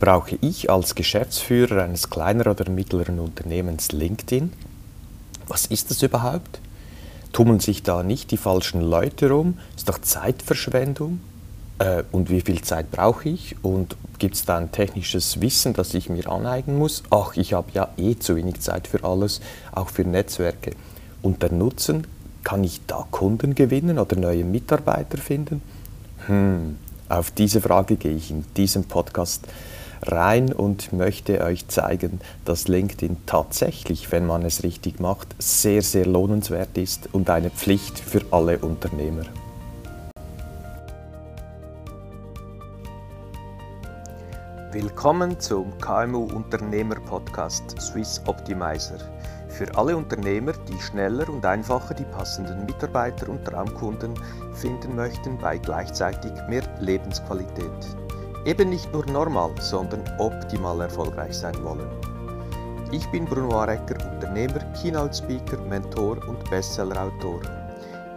Brauche ich als Geschäftsführer eines kleineren oder mittleren Unternehmens LinkedIn? Was ist das überhaupt? Tummeln sich da nicht die falschen Leute rum? Ist doch Zeitverschwendung? Äh, und wie viel Zeit brauche ich? Und gibt es da ein technisches Wissen, das ich mir aneignen muss? Ach, ich habe ja eh zu wenig Zeit für alles, auch für Netzwerke. Und der Nutzen, kann ich da Kunden gewinnen oder neue Mitarbeiter finden? Hm, auf diese Frage gehe ich in diesem Podcast rein und möchte euch zeigen, dass LinkedIn tatsächlich, wenn man es richtig macht, sehr, sehr lohnenswert ist und eine Pflicht für alle Unternehmer. Willkommen zum KMU Unternehmer Podcast Swiss Optimizer. Für alle Unternehmer, die schneller und einfacher die passenden Mitarbeiter und Traumkunden finden möchten bei gleichzeitig mehr Lebensqualität eben nicht nur normal, sondern optimal erfolgreich sein wollen. Ich bin Bruno Arecker, Unternehmer, Keynote Speaker, Mentor und Bestsellerautor.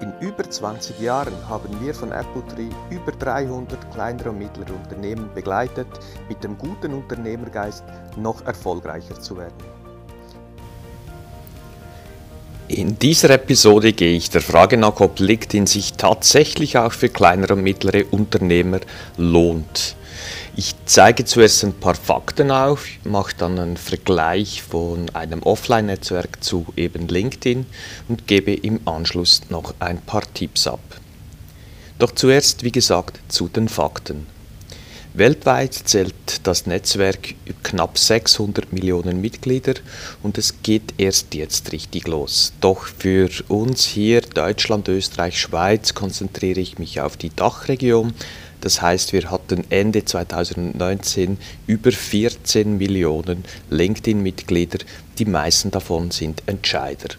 In über 20 Jahren haben wir von Apple Tree über 300 kleinere und mittlere Unternehmen begleitet, mit dem guten Unternehmergeist noch erfolgreicher zu werden. In dieser Episode gehe ich der Frage nach, ob LinkedIn sich tatsächlich auch für kleinere und mittlere Unternehmer lohnt. Ich zeige zuerst ein paar Fakten auf, mache dann einen Vergleich von einem Offline-Netzwerk zu eben LinkedIn und gebe im Anschluss noch ein paar Tipps ab. Doch zuerst, wie gesagt, zu den Fakten. Weltweit zählt das Netzwerk knapp 600 Millionen Mitglieder und es geht erst jetzt richtig los. Doch für uns hier, Deutschland, Österreich, Schweiz, konzentriere ich mich auf die Dachregion, das heißt, wir hatten Ende 2019 über 14 Millionen LinkedIn-Mitglieder. Die meisten davon sind Entscheider.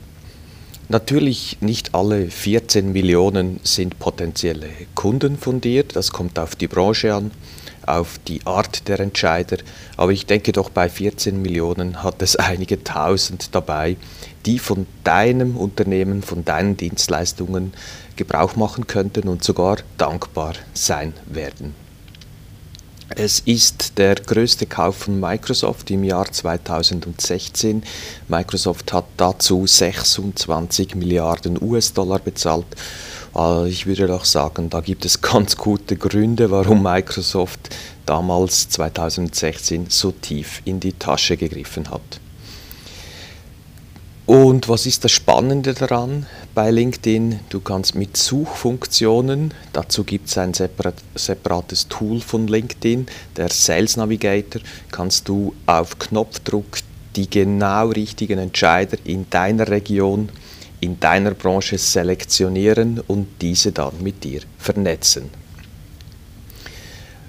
Natürlich nicht alle 14 Millionen sind potenzielle Kunden von dir, das kommt auf die Branche an, auf die Art der Entscheider, aber ich denke doch bei 14 Millionen hat es einige tausend dabei, die von deinem Unternehmen, von deinen Dienstleistungen Gebrauch machen könnten und sogar dankbar sein werden. Es ist der größte Kauf von Microsoft im Jahr 2016. Microsoft hat dazu 26 Milliarden US-Dollar bezahlt. Also ich würde doch sagen, da gibt es ganz gute Gründe, warum Microsoft damals 2016 so tief in die Tasche gegriffen hat. Und was ist das Spannende daran bei LinkedIn? Du kannst mit Suchfunktionen, dazu gibt es ein separates Tool von LinkedIn, der Sales Navigator, kannst du auf Knopfdruck die genau richtigen Entscheider in deiner Region, in deiner Branche selektionieren und diese dann mit dir vernetzen.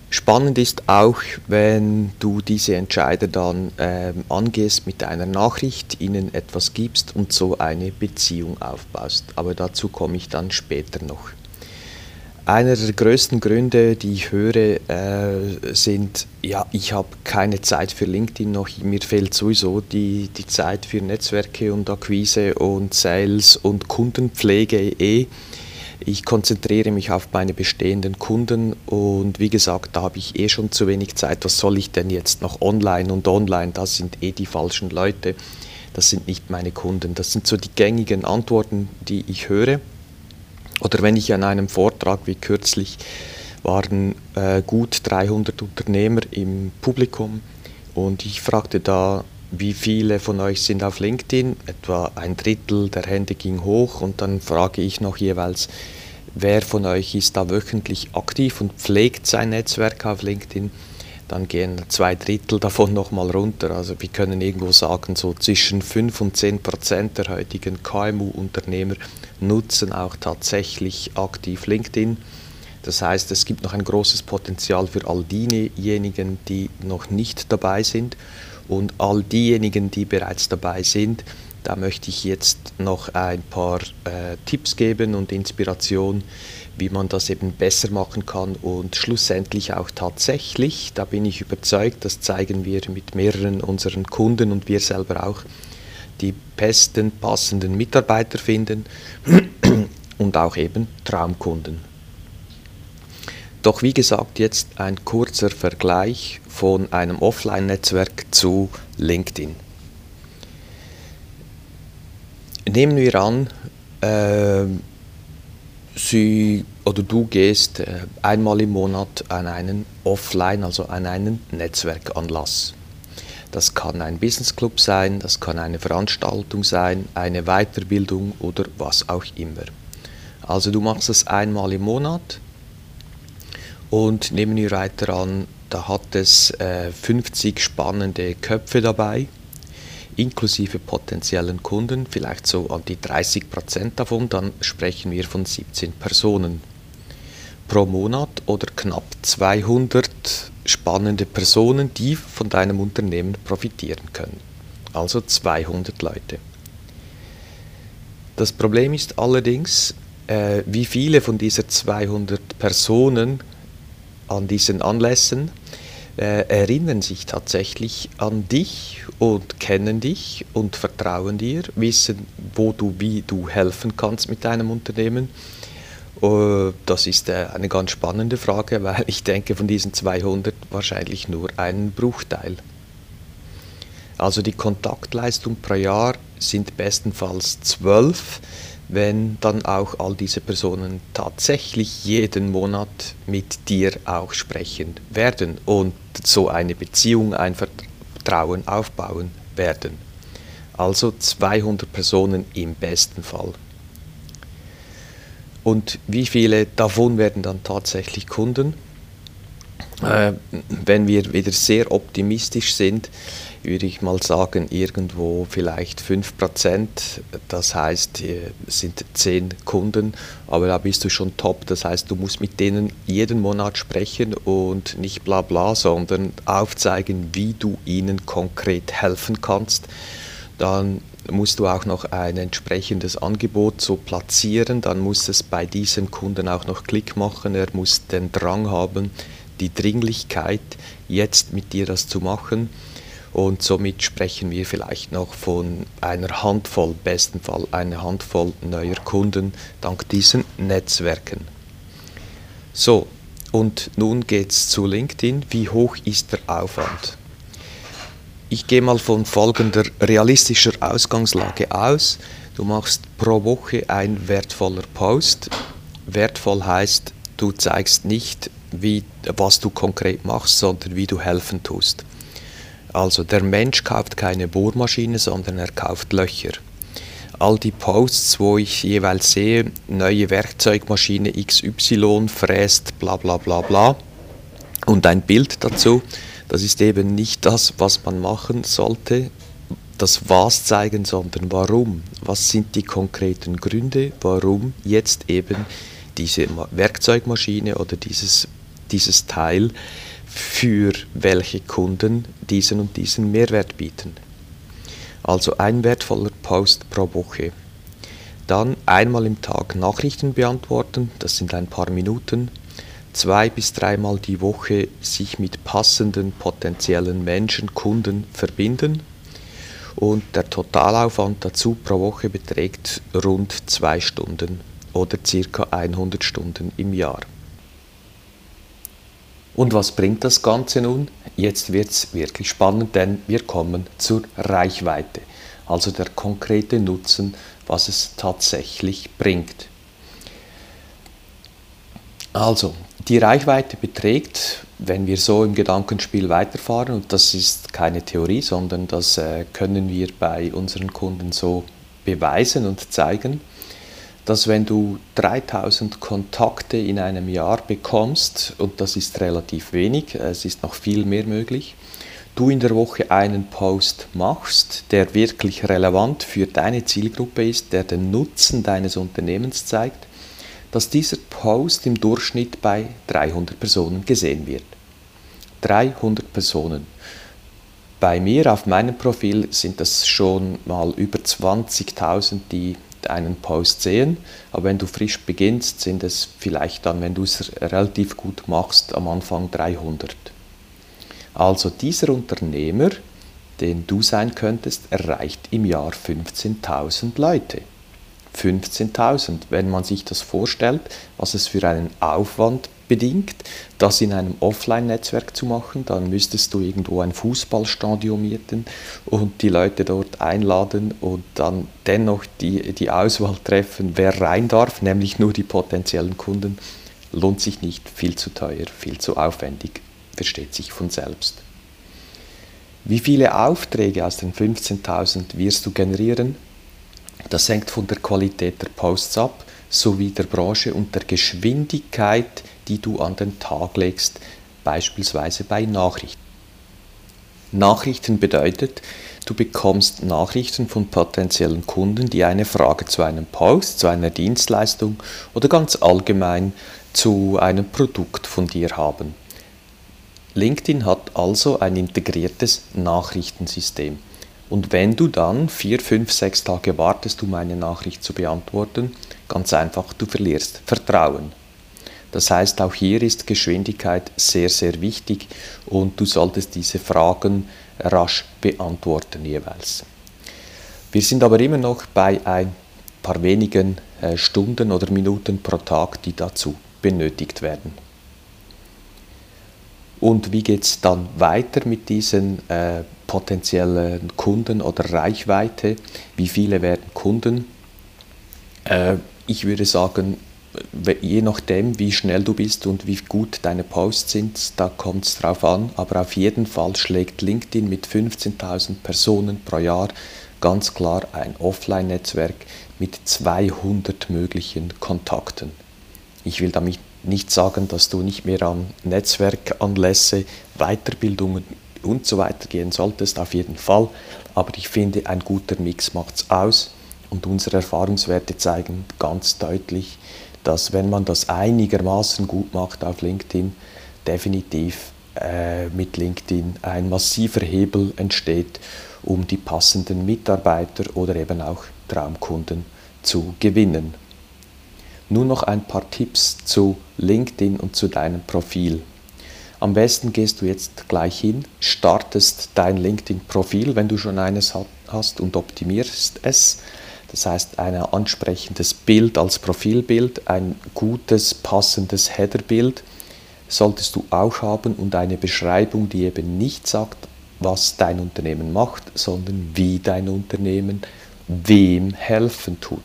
Spannend ist auch, wenn du diese Entscheider dann ähm, angehst mit einer Nachricht, ihnen etwas gibst und so eine Beziehung aufbaust. Aber dazu komme ich dann später noch. Einer der größten Gründe, die ich höre, äh, sind, ja, ich habe keine Zeit für LinkedIn noch, mir fehlt sowieso die, die Zeit für Netzwerke und Akquise und Sales und Kundenpflege eh. Ich konzentriere mich auf meine bestehenden Kunden und wie gesagt, da habe ich eh schon zu wenig Zeit. Was soll ich denn jetzt noch online und online? Das sind eh die falschen Leute. Das sind nicht meine Kunden. Das sind so die gängigen Antworten, die ich höre. Oder wenn ich an einem Vortrag wie kürzlich waren äh, gut 300 Unternehmer im Publikum und ich fragte da wie viele von euch sind auf LinkedIn? Etwa ein Drittel der Hände ging hoch und dann frage ich noch jeweils, wer von euch ist da wöchentlich aktiv und pflegt sein Netzwerk auf LinkedIn? Dann gehen zwei Drittel davon nochmal runter. Also wir können irgendwo sagen, so zwischen 5 und 10 Prozent der heutigen KMU-Unternehmer nutzen auch tatsächlich aktiv LinkedIn. Das heißt, es gibt noch ein großes Potenzial für all diejenigen, die noch nicht dabei sind. Und all diejenigen, die bereits dabei sind, da möchte ich jetzt noch ein paar äh, Tipps geben und Inspiration, wie man das eben besser machen kann und schlussendlich auch tatsächlich, da bin ich überzeugt, das zeigen wir mit mehreren unseren Kunden und wir selber auch, die besten passenden Mitarbeiter finden und auch eben Traumkunden. Doch wie gesagt, jetzt ein kurzer Vergleich von einem Offline-Netzwerk zu LinkedIn. Nehmen wir an, äh, Sie oder du gehst äh, einmal im Monat an einen Offline, also an einen Netzwerkanlass. Das kann ein Business Club sein, das kann eine Veranstaltung sein, eine Weiterbildung oder was auch immer. Also du machst es einmal im Monat und nehmen wir weiter an, da hat es äh, 50 spannende Köpfe dabei, inklusive potenziellen Kunden, vielleicht so an die 30 Prozent davon, dann sprechen wir von 17 Personen pro Monat oder knapp 200 spannende Personen, die von deinem Unternehmen profitieren können. Also 200 Leute. Das Problem ist allerdings, äh, wie viele von diesen 200 Personen an diesen Anlässen äh, erinnern sich tatsächlich an dich und kennen dich und vertrauen dir, wissen, wo du, wie du helfen kannst mit deinem Unternehmen. Uh, das ist äh, eine ganz spannende Frage, weil ich denke von diesen 200 wahrscheinlich nur einen Bruchteil. Also die Kontaktleistung pro Jahr sind bestenfalls 12 wenn dann auch all diese Personen tatsächlich jeden Monat mit dir auch sprechen werden und so eine Beziehung, ein Vertrauen aufbauen werden. Also 200 Personen im besten Fall. Und wie viele davon werden dann tatsächlich Kunden? Äh, wenn wir wieder sehr optimistisch sind, würde ich mal sagen, irgendwo vielleicht 5%. Das heißt, es sind 10 Kunden, aber da bist du schon top. Das heißt, du musst mit denen jeden Monat sprechen und nicht bla bla, sondern aufzeigen, wie du ihnen konkret helfen kannst. Dann musst du auch noch ein entsprechendes Angebot so platzieren. Dann muss es bei diesem Kunden auch noch Klick machen. Er muss den Drang haben, die Dringlichkeit, jetzt mit dir das zu machen. Und somit sprechen wir vielleicht noch von einer Handvoll, besten Fall eine Handvoll neuer Kunden dank diesen Netzwerken. So, und nun geht es zu LinkedIn. Wie hoch ist der Aufwand? Ich gehe mal von folgender realistischer Ausgangslage aus. Du machst pro Woche ein wertvoller Post. Wertvoll heißt, du zeigst nicht, wie, was du konkret machst, sondern wie du helfen tust. Also der Mensch kauft keine Bohrmaschine, sondern er kauft Löcher. All die Posts, wo ich jeweils sehe, neue Werkzeugmaschine XY fräst bla bla bla bla und ein Bild dazu, das ist eben nicht das, was man machen sollte, das Was zeigen, sondern warum. Was sind die konkreten Gründe, warum jetzt eben diese Werkzeugmaschine oder dieses, dieses Teil für welche Kunden diesen und diesen Mehrwert bieten. Also ein wertvoller Post pro Woche. Dann einmal im Tag Nachrichten beantworten, das sind ein paar Minuten. Zwei bis dreimal die Woche sich mit passenden potenziellen Menschen, Kunden verbinden. Und der Totalaufwand dazu pro Woche beträgt rund zwei Stunden oder circa 100 Stunden im Jahr. Und was bringt das Ganze nun? Jetzt wird es wirklich spannend, denn wir kommen zur Reichweite, also der konkrete Nutzen, was es tatsächlich bringt. Also, die Reichweite beträgt, wenn wir so im Gedankenspiel weiterfahren, und das ist keine Theorie, sondern das äh, können wir bei unseren Kunden so beweisen und zeigen, dass wenn du 3000 Kontakte in einem Jahr bekommst, und das ist relativ wenig, es ist noch viel mehr möglich, du in der Woche einen Post machst, der wirklich relevant für deine Zielgruppe ist, der den Nutzen deines Unternehmens zeigt, dass dieser Post im Durchschnitt bei 300 Personen gesehen wird. 300 Personen. Bei mir auf meinem Profil sind das schon mal über 20.000, die einen Post sehen, aber wenn du frisch beginnst, sind es vielleicht dann, wenn du es relativ gut machst, am Anfang 300. Also dieser Unternehmer, den du sein könntest, erreicht im Jahr 15.000 Leute. 15.000. Wenn man sich das vorstellt, was es für einen Aufwand bedingt, das in einem Offline-Netzwerk zu machen, dann müsstest du irgendwo ein Fußballstadion mieten und die Leute dort einladen und dann dennoch die, die Auswahl treffen, wer rein darf, nämlich nur die potenziellen Kunden, lohnt sich nicht, viel zu teuer, viel zu aufwendig, versteht sich von selbst. Wie viele Aufträge aus den 15.000 wirst du generieren? Das hängt von der Qualität der Posts ab, sowie der Branche und der Geschwindigkeit, die du an den Tag legst, beispielsweise bei Nachrichten. Nachrichten bedeutet, du bekommst Nachrichten von potenziellen Kunden, die eine Frage zu einem Post, zu einer Dienstleistung oder ganz allgemein zu einem Produkt von dir haben. LinkedIn hat also ein integriertes Nachrichtensystem. Und wenn du dann vier, fünf, sechs Tage wartest, um eine Nachricht zu beantworten, ganz einfach, du verlierst Vertrauen. Das heißt, auch hier ist Geschwindigkeit sehr, sehr wichtig und du solltest diese Fragen rasch beantworten jeweils. Wir sind aber immer noch bei ein paar wenigen äh, Stunden oder Minuten pro Tag, die dazu benötigt werden. Und wie geht es dann weiter mit diesen äh, potenziellen Kunden oder Reichweite? Wie viele werden Kunden? Äh, ich würde sagen, je nachdem, wie schnell du bist und wie gut deine Posts sind, da kommt es drauf an. Aber auf jeden Fall schlägt LinkedIn mit 15.000 Personen pro Jahr ganz klar ein Offline-Netzwerk mit 200 möglichen Kontakten. Ich will damit nicht sagen, dass du nicht mehr an Netzwerkanlässe, Weiterbildungen und so weiter gehen solltest, auf jeden Fall. Aber ich finde, ein guter Mix macht es aus und unsere Erfahrungswerte zeigen ganz deutlich, dass wenn man das einigermaßen gut macht auf LinkedIn, definitiv äh, mit LinkedIn ein massiver Hebel entsteht, um die passenden Mitarbeiter oder eben auch Traumkunden zu gewinnen. Nun noch ein paar Tipps zu LinkedIn und zu deinem Profil. Am besten gehst du jetzt gleich hin, startest dein LinkedIn-Profil, wenn du schon eines hast und optimierst es. Das heißt, ein ansprechendes Bild als Profilbild, ein gutes, passendes Headerbild solltest du auch haben und eine Beschreibung, die eben nicht sagt, was dein Unternehmen macht, sondern wie dein Unternehmen wem helfen tut.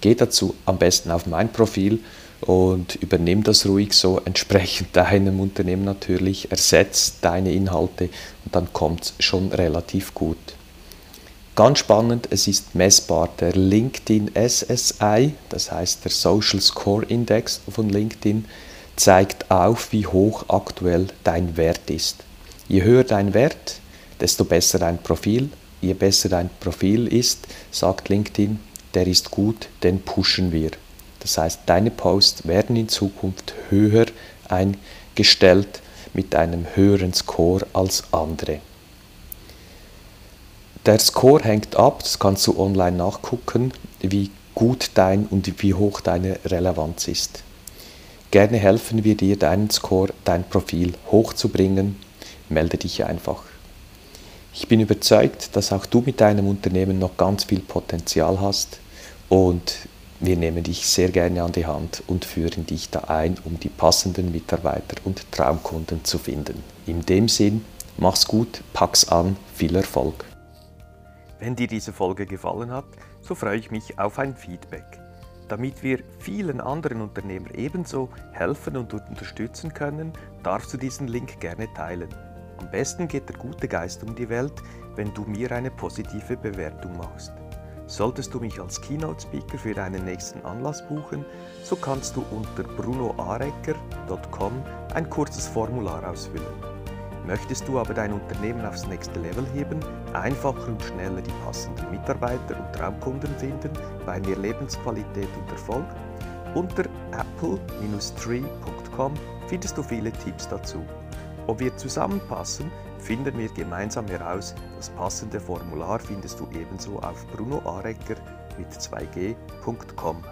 Geh dazu am besten auf mein Profil und übernimm das ruhig so entsprechend deinem Unternehmen natürlich, ersetzt deine Inhalte und dann kommt es schon relativ gut. Ganz spannend, es ist messbar. Der LinkedIn SSI, das heißt der Social Score Index von LinkedIn, zeigt auf, wie hoch aktuell dein Wert ist. Je höher dein Wert, desto besser dein Profil. Je besser dein Profil ist, sagt LinkedIn, der ist gut, den pushen wir. Das heißt, deine Posts werden in Zukunft höher eingestellt mit einem höheren Score als andere. Der Score hängt ab, das kannst du online nachgucken, wie gut dein und wie hoch deine Relevanz ist. Gerne helfen wir dir, deinen Score, dein Profil hochzubringen. Melde dich einfach. Ich bin überzeugt, dass auch du mit deinem Unternehmen noch ganz viel Potenzial hast und wir nehmen dich sehr gerne an die Hand und führen dich da ein, um die passenden Mitarbeiter und Traumkunden zu finden. In dem Sinn, mach's gut, pack's an, viel Erfolg. Wenn dir diese Folge gefallen hat, so freue ich mich auf ein Feedback. Damit wir vielen anderen Unternehmern ebenso helfen und unterstützen können, darfst du diesen Link gerne teilen. Am besten geht der gute Geist um die Welt, wenn du mir eine positive Bewertung machst. Solltest du mich als Keynote-Speaker für deinen nächsten Anlass buchen, so kannst du unter brunoarecker.com ein kurzes Formular ausfüllen. Möchtest du aber dein Unternehmen aufs nächste Level heben, einfacher und schneller die passenden Mitarbeiter und Traumkunden finden, bei mehr Lebensqualität und Erfolg? Unter apple-tree.com findest du viele Tipps dazu. Ob wir zusammenpassen, finden wir gemeinsam heraus. Das passende Formular findest du ebenso auf brunoarecker mit 2g.com.